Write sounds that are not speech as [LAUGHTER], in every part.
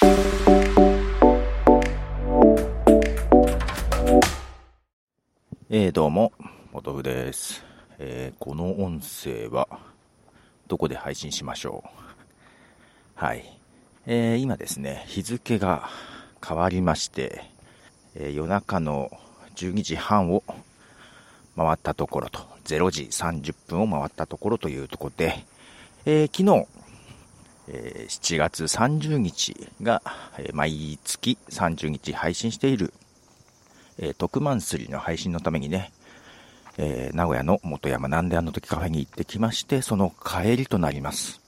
えー、どうも、もとふです。えー、この音声は、どこで配信しましょう？はい。えー、今ですね、日付が変わりまして、えー、夜中の12時半を回ったところと、0時30分を回ったところというところで、えー、昨日、え、7月30日が、え、毎月30日配信しているえ、特マンスリーの配信のためにね、えー、名古屋の元山なんであの時カフェに行ってきまして、その帰りとなります。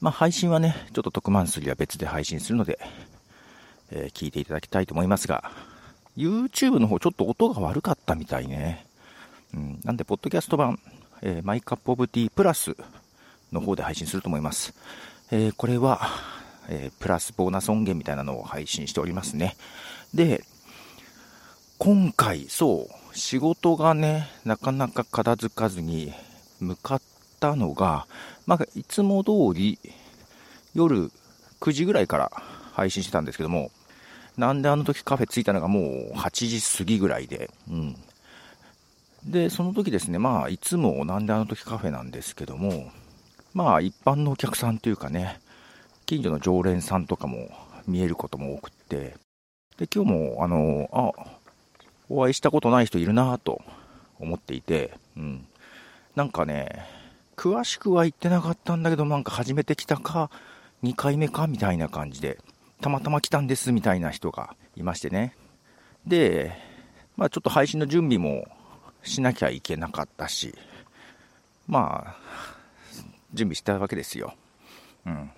まあ、配信はね、ちょっと特マンスリーは別で配信するので、えー、聞いていただきたいと思いますが、YouTube の方ちょっと音が悪かったみたいね。うん、なんで、ポッドキャスト版、えー、マイカップオブティープラスの方で配信すると思います。えー、これは、えー、プラスボーナス音源みたいなのを配信しておりますね。で、今回、そう、仕事がね、なかなか片付かずに向かったのが、まあ、いつも通り夜9時ぐらいから配信してたんですけども、なんであの時カフェ着いたのがもう8時過ぎぐらいで、うん。で、その時ですね、まあ、いつもなんであの時カフェなんですけども、まあ、一般のお客さんというかね、近所の常連さんとかも見えることも多くって、で、今日も、あの、あ、お会いしたことない人いるなぁと思っていて、うん。なんかね、詳しくは言ってなかったんだけど、なんか初めて来たか、2回目かみたいな感じで、たまたま来たんですみたいな人がいましてね。で、まあちょっと配信の準備もしなきゃいけなかったし、まあ、準備したわけですよ。うん。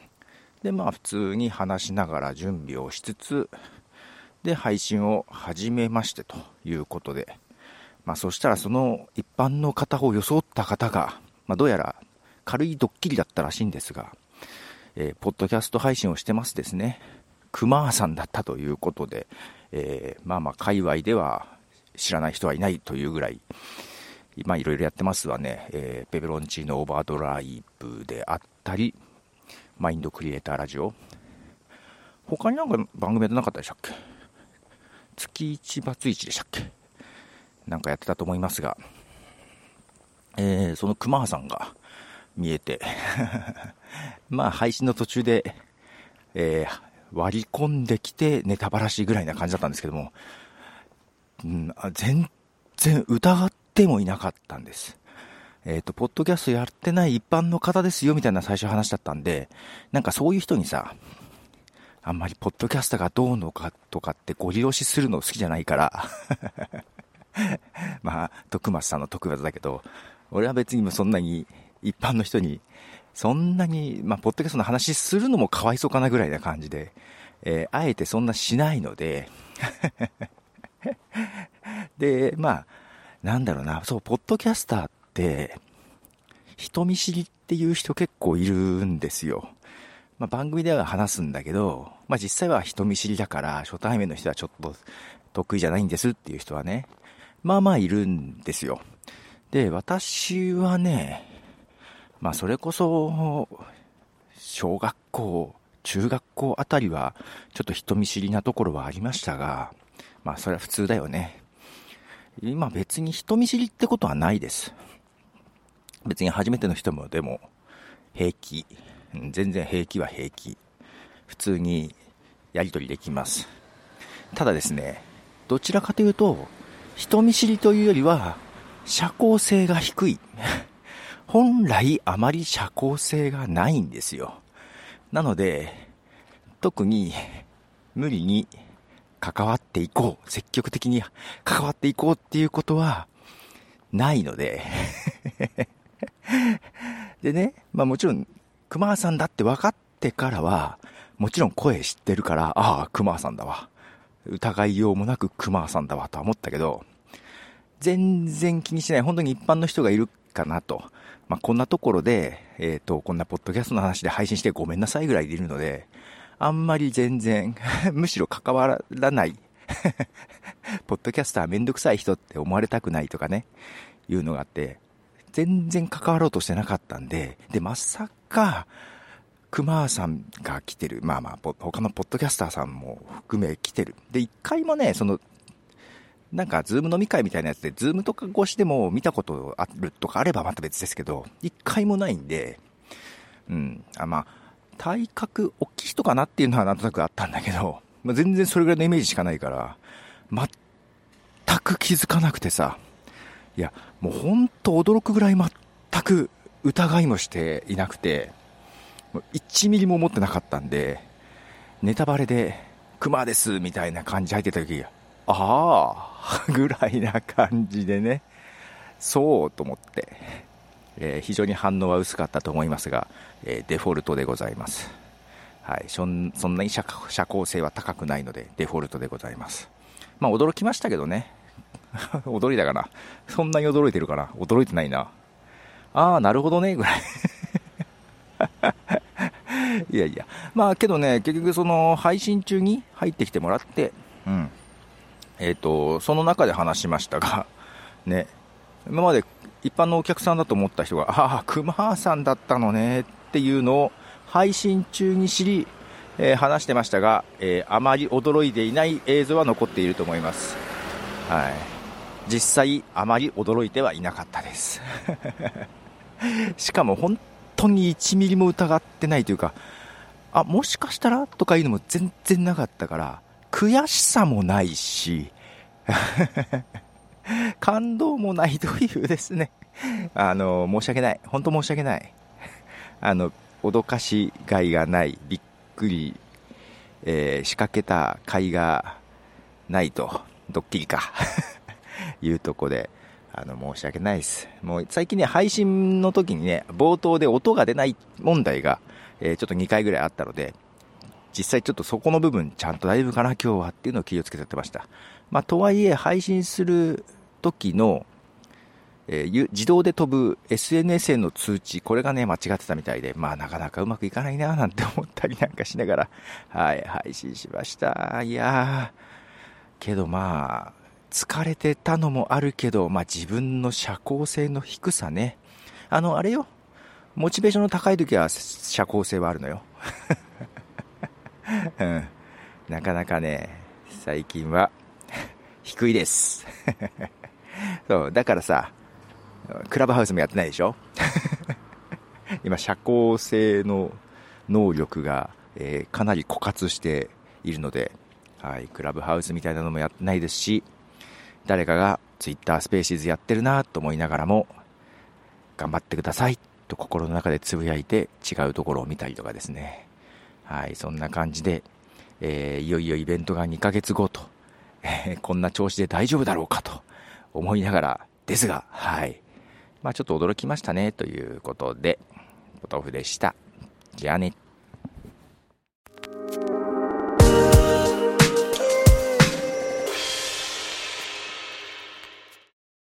で、まあ普通に話しながら準備をしつつ、で、配信を始めましてということで、まあそしたらその一般の方を装った方が、まあどうやら軽いドッキリだったらしいんですが、えー、ポッドキャスト配信をしてますですね。熊さんだったということで、えー、まあまあ界隈では知らない人はいないというぐらい、今いろいろやってますわね、えー、ペペロンチーノオーバードライブであったり、マインドクリエイターラジオ。他になんか番組やってなかったでしたっけ？月1バツ1でしたっけ？なんかやってたと思いますが、えー、その熊羽さんが見えて。[LAUGHS] まあ配信の途中で、えー、割り込んできてネタばらしぐらいな感じだったんですけども、うん、全然疑っってもいなかったんです。えっ、ー、と、ポッドキャストやってない一般の方ですよみたいな最初話だったんで、なんかそういう人にさ、あんまりポッドキャストがどうのかとかってご利用しするの好きじゃないから [LAUGHS] まあ、徳松さんの特別だけど、俺は別にもそんなに一般の人に、そんなに、まあ、ポッドキャストの話するのもかわいそうかなぐらいな感じで、えー、あえてそんなしないので [LAUGHS] で、まあ、なんだろうな、そう、ポッドキャスターって、人見知りっていう人結構いるんですよ。まあ、番組では話すんだけど、まあ、実際は人見知りだから、初対面の人はちょっと得意じゃないんですっていう人はね、まあまあいるんですよ。で、私はね、まあそれこそ、小学校、中学校あたりは、ちょっと人見知りなところはありましたが、まあそれは普通だよね。今別に人見知りってことはないです。別に初めての人もでも平気全然平気は平気。普通にやり取りできます。ただですね、どちらかというと、人見知りというよりは、社交性が低い。本来あまり社交性がないんですよ。なので、特に無理に関わっていこう、積極的に関わっていこうっていうことはないので [LAUGHS] でね、まあもちろん熊さんだって分かってからは、もちろん声知ってるから、ああ、熊さんだわ。疑いようもなく熊さんだわとは思ったけど、全然気にしない。本当に一般の人がいるかなと。まあ、こんなところで、えっ、ー、と、こんなポッドキャストの話で配信してごめんなさいぐらいでいるので、あんまり全然 [LAUGHS] むしろ関わらない [LAUGHS] ポッドキャスターめんどくさい人って思われたくないとかね、いうのがあって、全然関わろうとしてなかったんで、で、まさか、熊さんが来てる。まあまあ、他のポッドキャスターさんも含め来てる。で、一回もね、その、なんか、 Zoom 飲み会みたいなやつで、 Zoom とか越しでも見たことあるとかあればまた別ですけど、一回もないんで、うん、あまあ、体格大きい人かなっていうのはなんとなくあったんだけど、まあ、全然それぐらいのイメージしかないから、全く気づかなくてさ、いや、もうほんと驚くぐらい全く疑いもしていなくて、1ミリも思ってなかったんで、ネタバレで、熊ですみたいな感じ入ってた時、ああ、ぐらいな感じでね、そうと思って、えー、非常に反応は薄かったと思いますが、えー、デフォルトでございます。はい、そんなに社社交性は高くないので、デフォルトでございます。まあ、驚きましたけどね。[LAUGHS] 驚いたかなそんなに驚いてるかな驚いてないな。ああ、なるほどね、ぐらい [LAUGHS] いやいや。まあけどね、結局その配信中に入ってきてもらって、うん。えっ、ー、と、その中で話しましたが、ね、今まで一般のお客さんだと思った人が、ああ、熊さんだったのねっていうのを配信中に知り、えー、話してましたが、えー、あまり驚いていない映像は残っていると思います。はい。実際、あまり驚いてはいなかったです。[LAUGHS] しかも本当に1ミリも疑ってないというか、あ、もしかしたらとかいうのも全然なかったから、悔しさもないし、[LAUGHS] 感動もないというですね、[LAUGHS] あの、申し訳ない。本当申し訳ない。[LAUGHS] あの、脅かしがいがない、びっくり、えー、仕掛けた甲斐がないと、ドッキリか [LAUGHS] いうとこで、あの、申し訳ないです。もう最近ね、配信の時にね、冒頭で音が出ない問題が、えー、ちょっと2回ぐらいあったので、実際ちょっとそこの部分、ちゃんと大丈夫かな、今日はっていうのを気をつけてやってました。まあ、とはいえ、配信する時の、えー、自動で飛ぶ SNS への通知、これがね、間違ってたみたいで、まあ、なかなかうまくいかないな、なんて思ったりなんかしながら、はい、配信しました。いやー、けどまあ、疲れてたのもあるけど、まあ自分の社交性の低さね。あの、あれよ。モチベーションの高い時は社交性はあるのよ。[LAUGHS] うん。なかなかね、最近は低いです。そう、だからさ、クラブハウスもやってないでしょ？[LAUGHS] 今、社交性の能力が、えー、かなり枯渇しているので、はい、クラブハウスみたいなのもやってないですし、誰かが Twitter スペーシーズやってるなと思いながらも、頑張ってくださいと心の中でつぶやいて違うところを見たりとかですね。はい、そんな感じで、えー、いよいよイベントが2ヶ月後と、えー、こんな調子で大丈夫だろうかと思いながらですが、はい。まあちょっと驚きましたねということで、ポトフでした。じゃあね。